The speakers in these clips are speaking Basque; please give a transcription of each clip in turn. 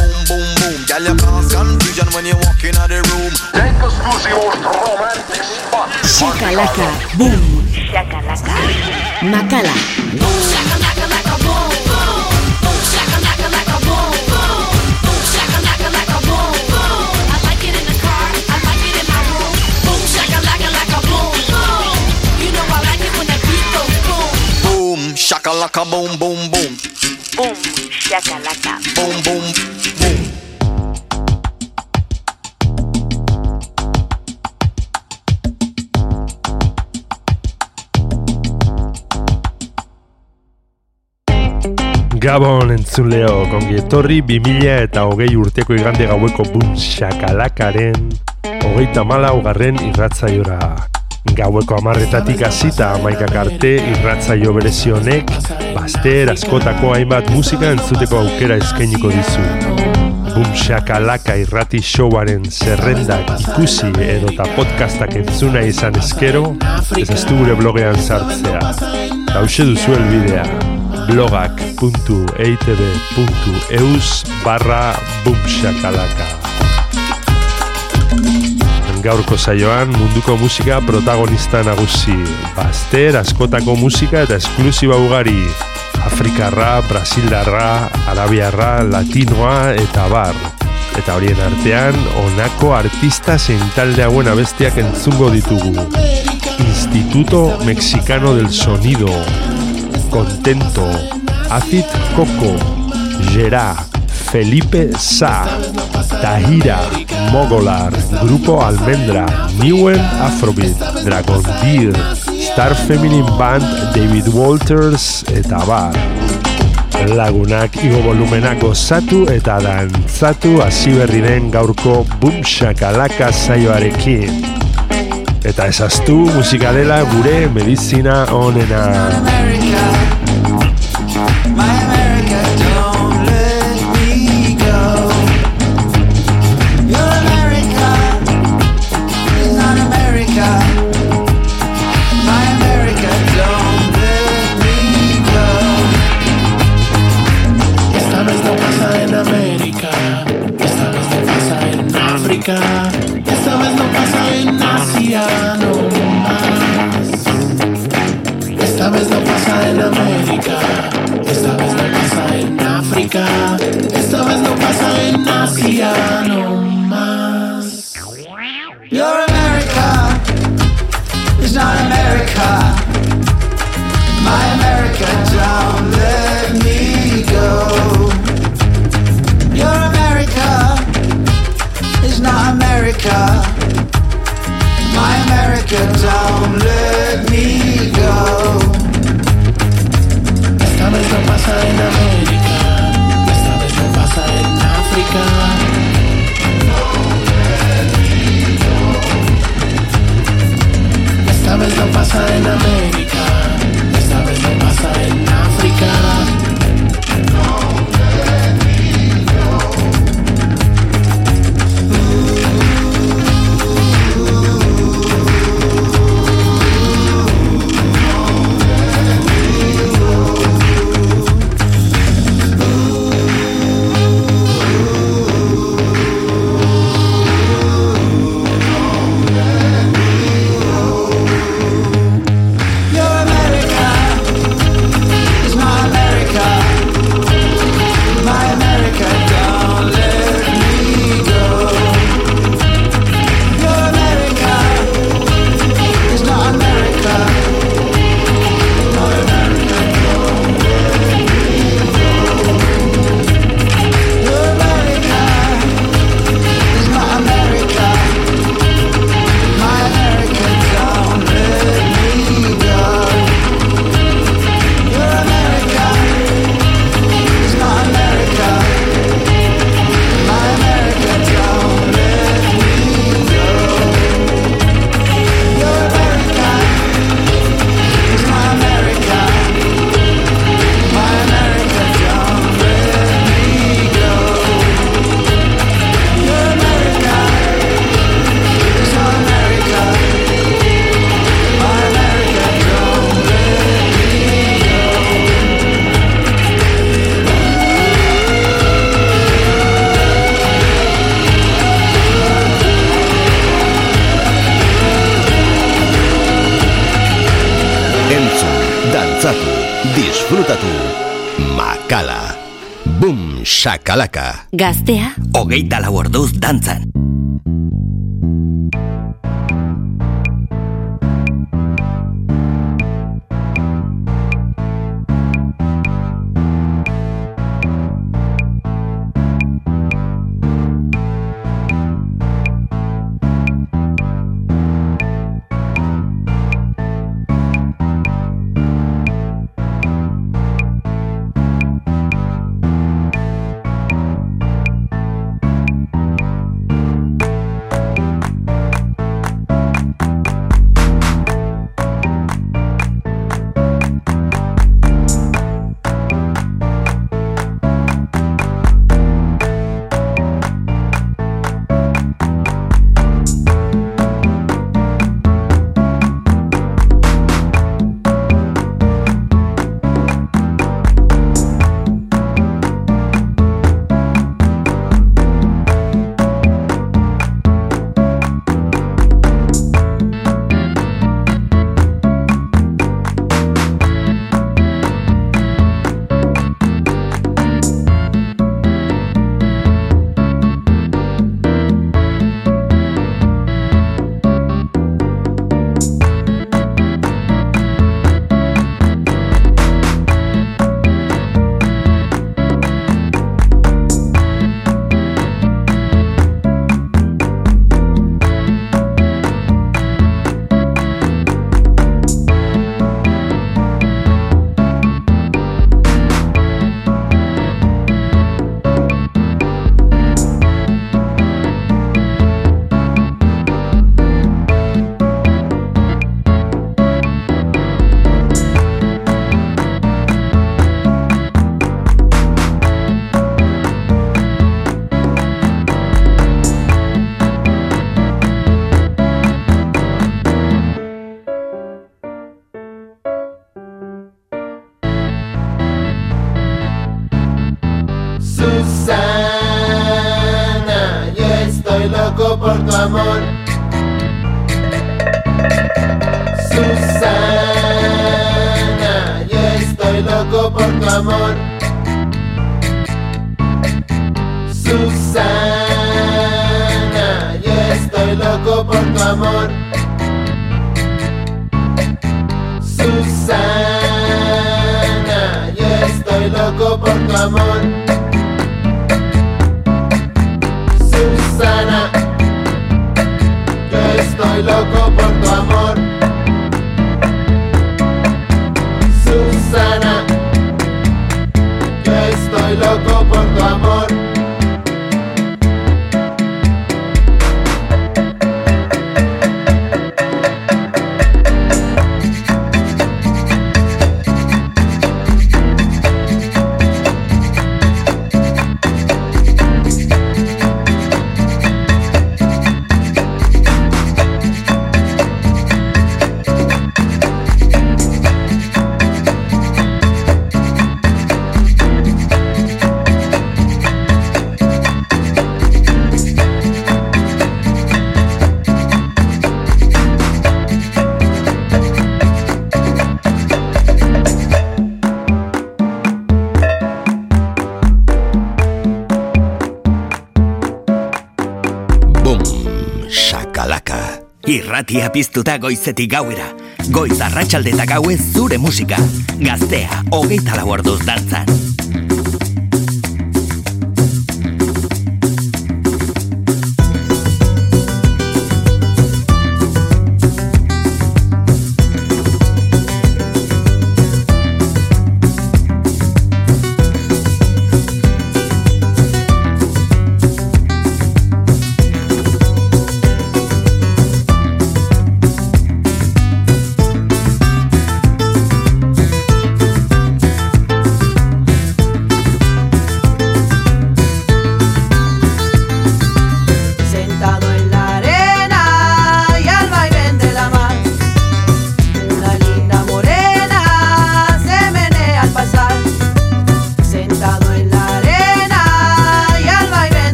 boom boom. Girl, you cause confusion when you walk in the room. Take us to the most romantic spot. Shakalaka, boom. Shakalaka. Makala. Boom, shakalaka, like a boom, boom. Boom, shakalaka, like a boom, boom. Boom, shakalaka, like a boom, boom. I like it in the car. I like it in my room. Boom, shakalaka, like a boom, boom. You know I like it when that beat goes boom. Boom, shakalaka, boom, boom, boom. Boom, shakalaka. Boom, boom, boom. Gabon entzuleo, kongi etorri 2000 eta hogei urteko igande gaueko bum shakalakaren hogeita mala hogarren irratzaiora. Gaueko amarretatik hasita amaikak arte irratzaio berezionek, baster askotako hainbat musika entzuteko aukera eskainiko dizu. Bum shakalaka irrati showaren zerrendak ikusi edota podcastak entzuna izan eskero, ez ez gure blogean sartzea. Hauxe duzu elbidea blogak.eitb.eus barra bumshakalaka Gaurko saioan munduko musika protagonista nagusi Baster, askotako musika eta esklusiba ugari Afrikarra, Brasildarra, Arabiarra, Latinoa eta bar Eta horien artean, honako artista zein talde hauen abestiak entzungo ditugu. Instituto Mexicano del Sonido Contento, Acid Coco, Gerá, Felipe Sa, Tahira, Mogolar, Grupo Almendra, Newen Afrobeat, Dragon Deer, Star Feminine Band, David Walters eta bar. Lagunak igo volumenak gozatu eta dantzatu hasi berri den gaurko Boom Shakalaka saioarekin. Eta ezaztu musika dela gure medizina onena. Disfrutatu. Makala. Bum shakalaka. Gaztea. Hogeita lau orduz dantzan irratia piztuta goizetik gauera. Goiz arratsaldeta gauez zure musika. Gaztea, hogeita laborduz dantzan.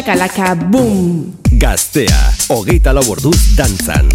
txakalaka, boom! Gaztea, hogeita lau orduz dantzan.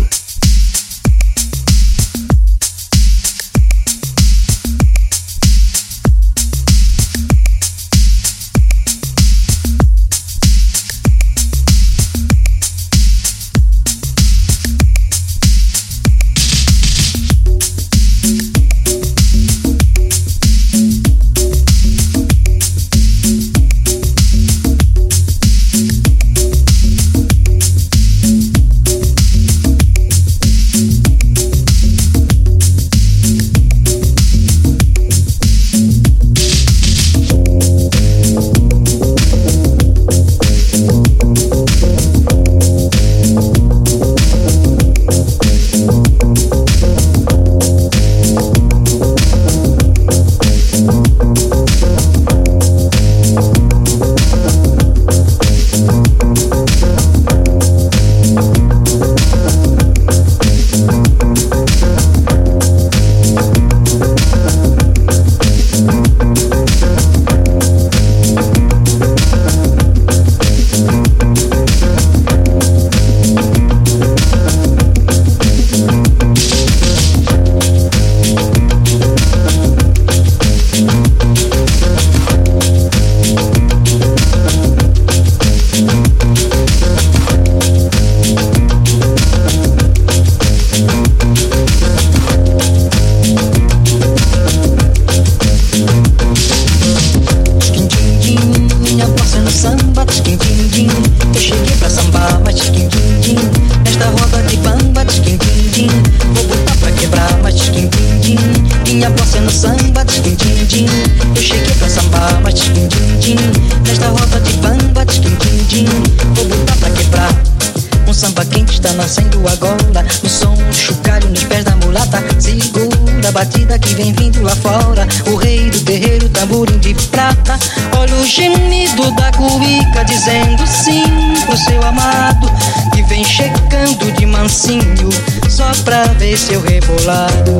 samba quente está nascendo agora. O som chocalho nos pés da mulata. Segura a batida que vem vindo lá fora. O rei do terreiro, tamborim de prata. Olha o gemido da cuica dizendo sim pro seu amado. Que vem chegando de mansinho só pra ver seu rebolado.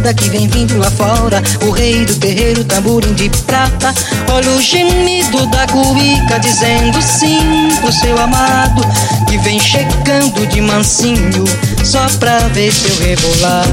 batida que vem vindo lá fora. O rei do terreiro, tamborim de prata. Olha o gemido da cuica dizendo sim pro seu amado. Que vem chegando de mansinho só pra ver seu rebolar.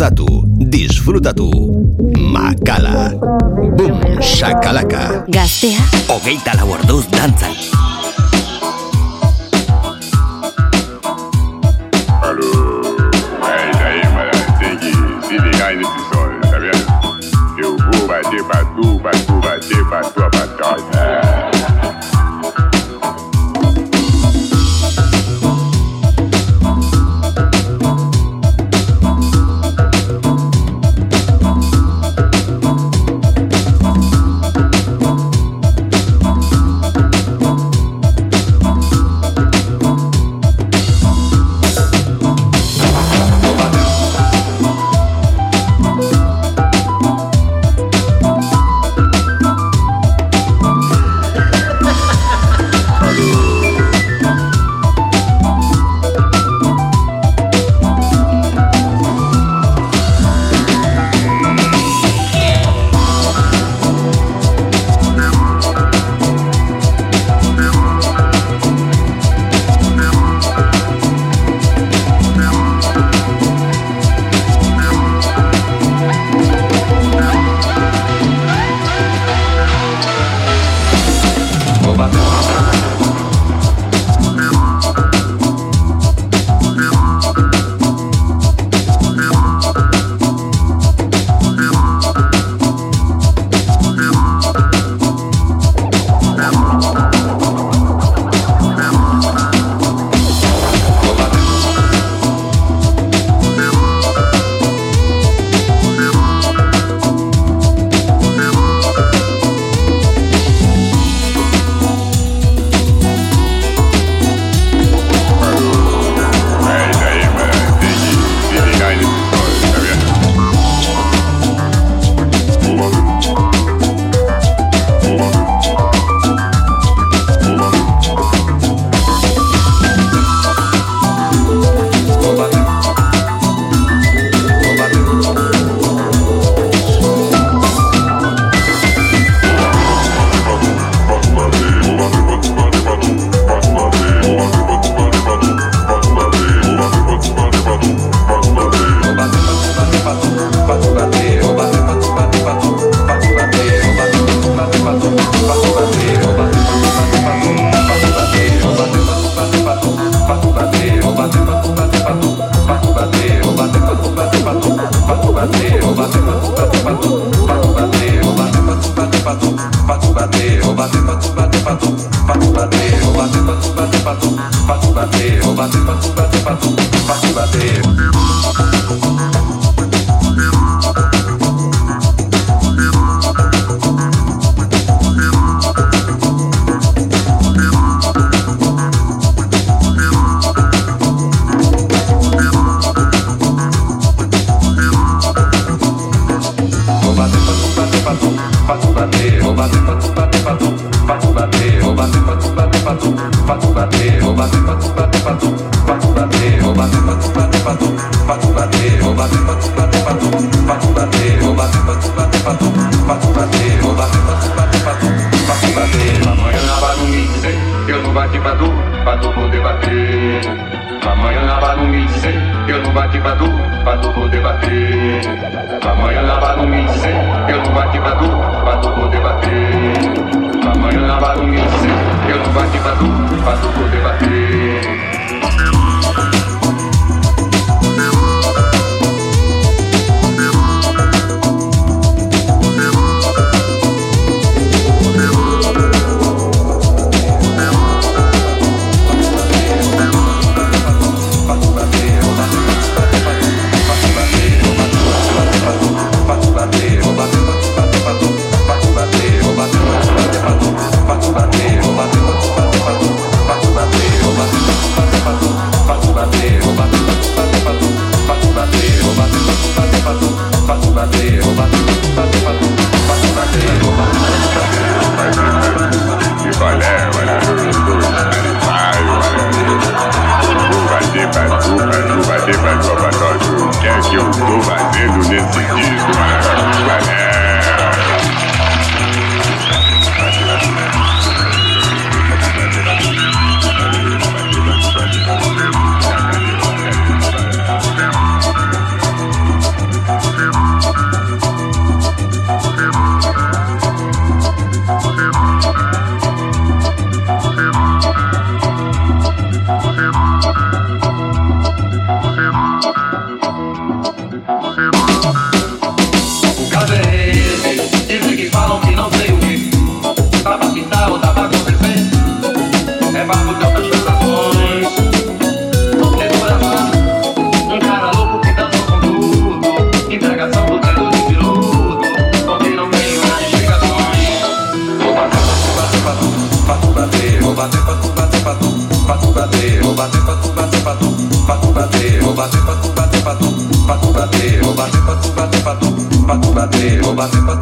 Dantzatu, disfrutatu. Makala. Bum, shakalaka. Gaztea. Hogeita lau dantzan. Bati pra tu, poder bater. Amanhã na barra me dizer Eu não bati pra tu, pra poder bater. Amanhã na barra me dizer Eu não bati pra tu, pra poder bater. Amanhã na barra me dizer Eu não bati pra tu, pra poder bater Bate, bate.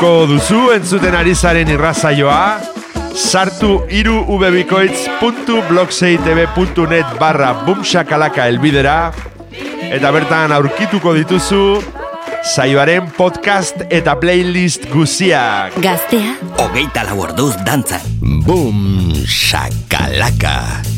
gustuko duzu entzuten ari zaren irrazaioa, sartu iru ubebikoitz.blogseitebe.net barra bumxakalaka elbidera, eta bertan aurkituko dituzu saioaren podcast eta playlist guziak. Gaztea, hogeita lau orduz dantzan. Bum, shakalaka.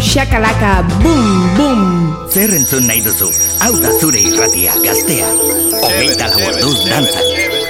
Shakalaka, boom, boom. Zer entzun nahi duzu? Hau da zure irratia, gaztea. Hogeita lau orduz dantzan.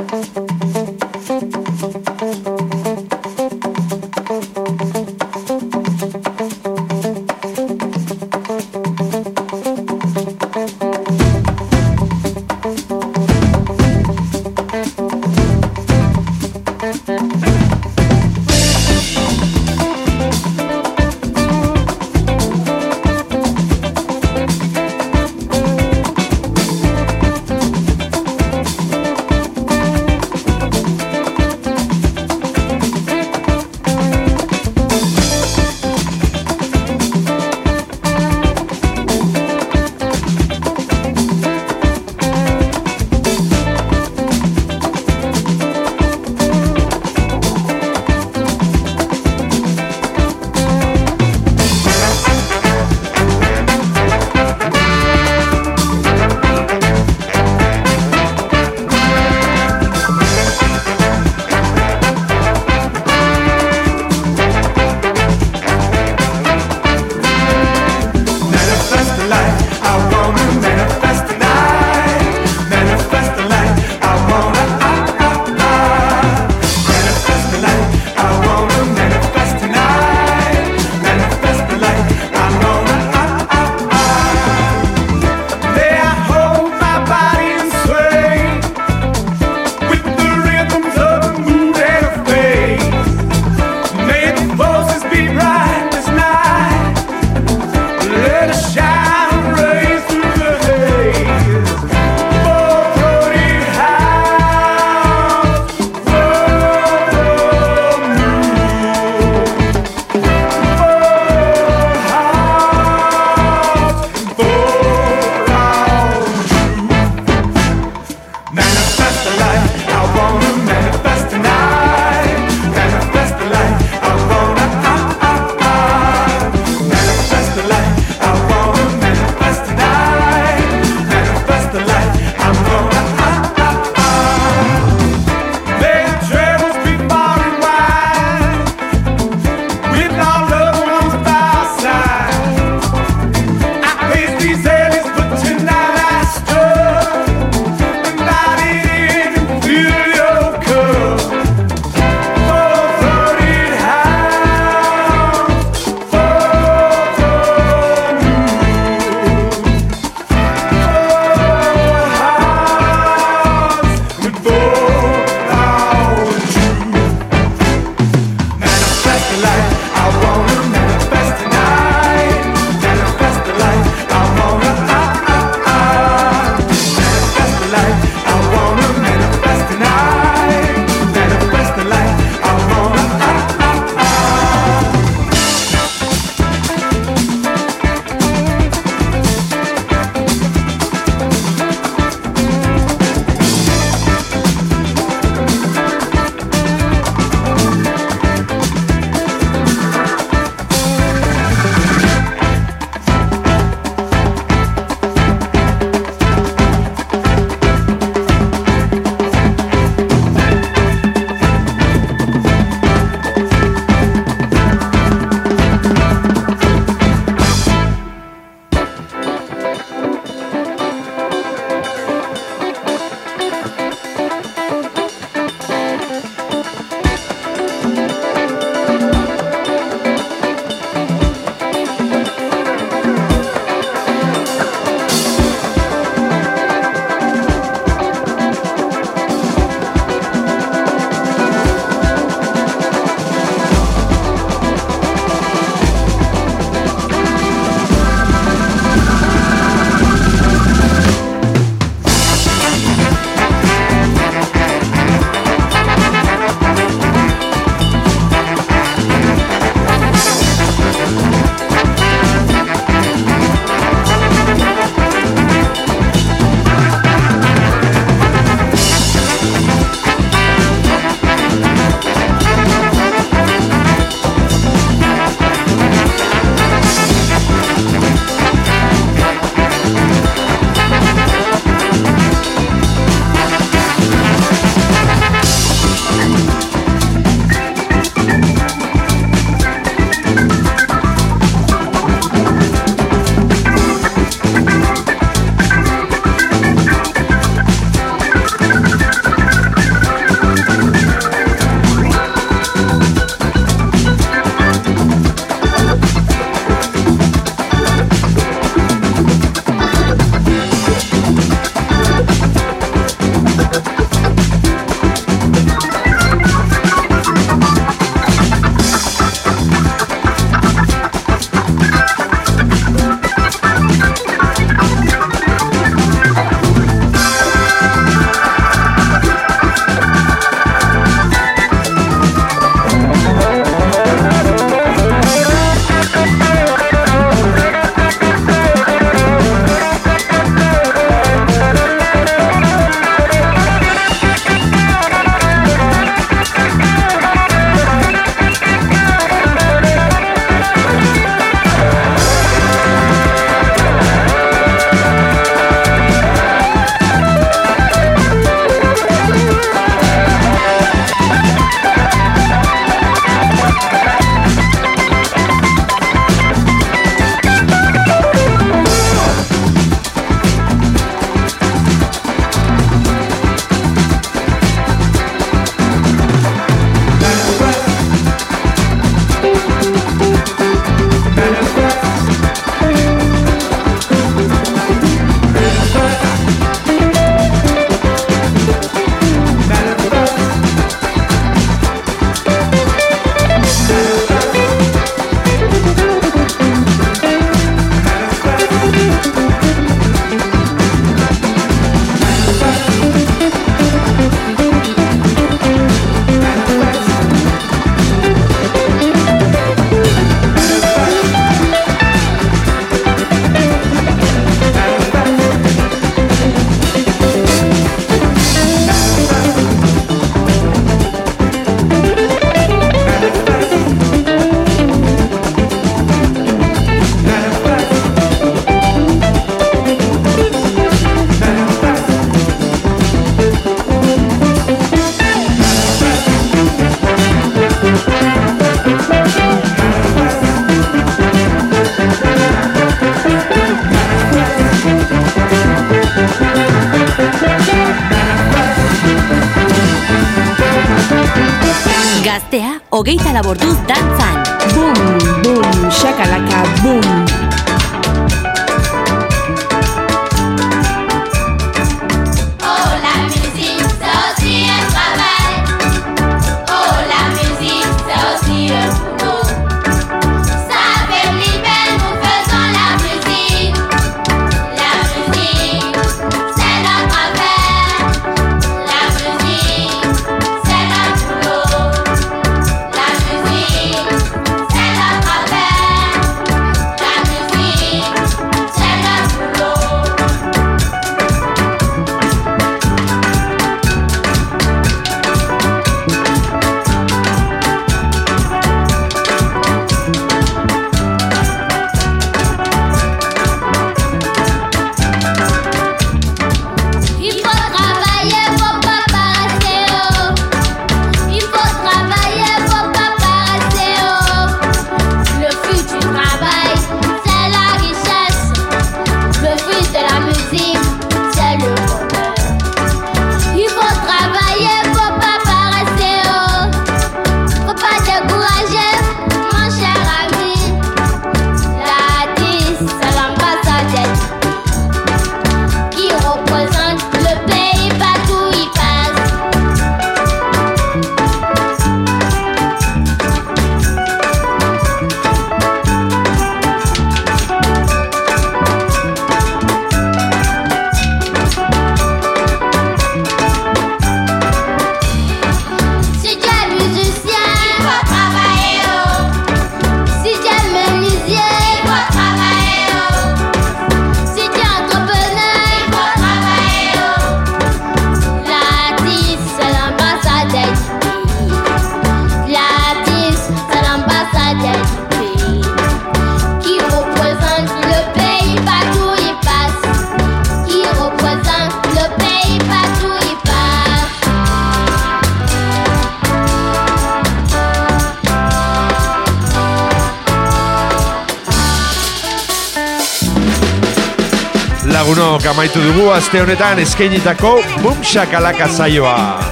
aste honetan eskainitako bumxakalaka zaioa.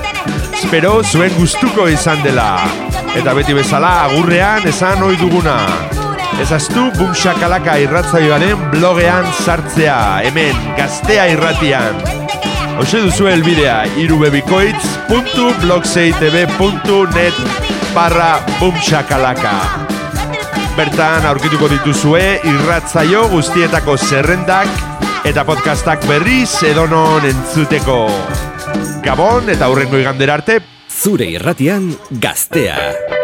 Espero zuen gustuko izan dela. Eta beti bezala agurrean esan ohi duguna. Ezaztu bumxakalaka irratzaioaren blogean sartzea, hemen gaztea irratian. Hoxe duzu helbidea irubebikoitz.blogseitb.net barra bumxakalaka bertan aurkituko dituzue irratzaio guztietako zerrendak eta podcastak berriz edonon entzuteko. Gabon eta hurrengo igandera arte. Zure irratian gaztea.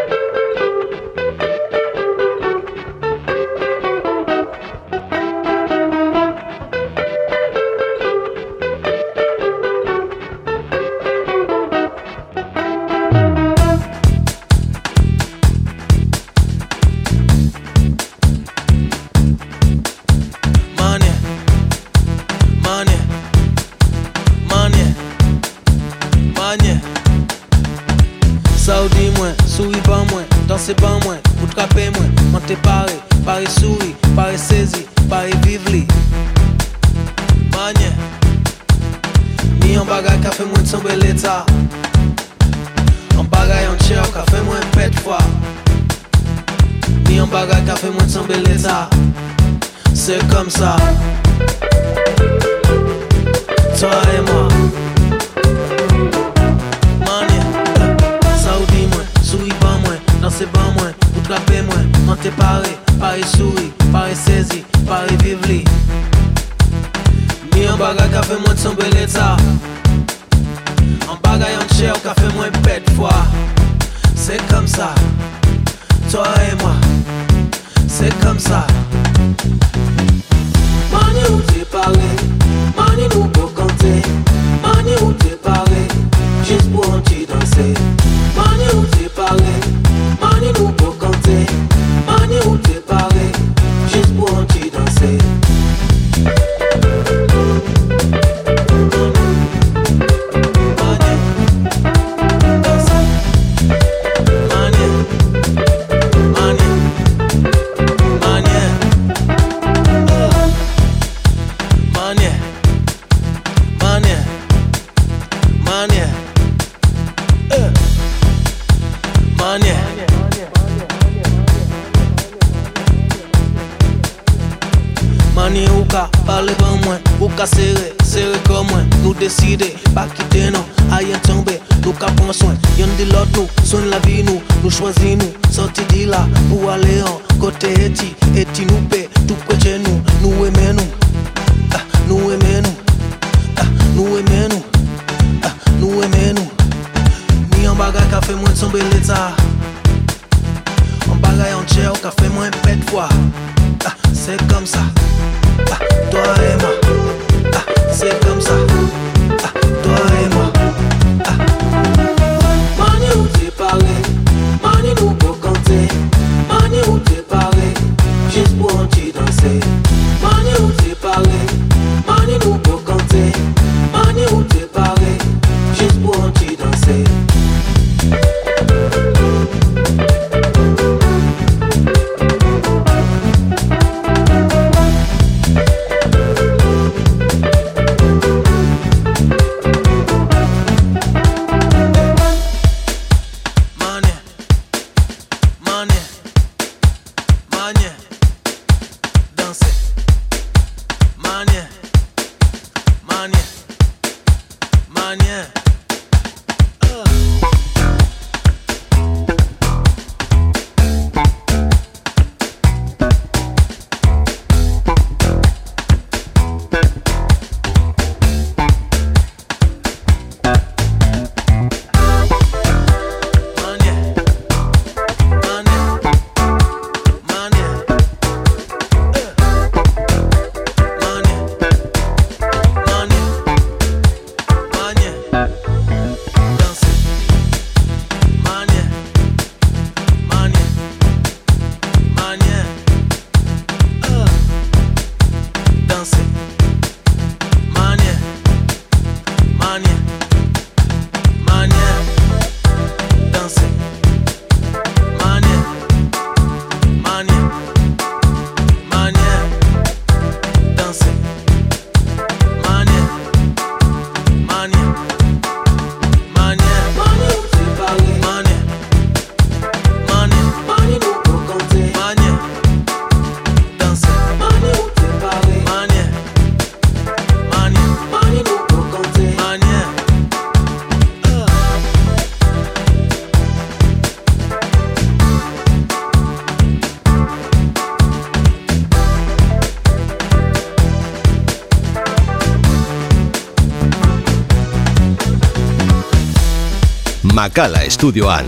Makala estudioan.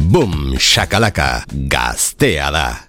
Boom, shakalaka, gaztea da.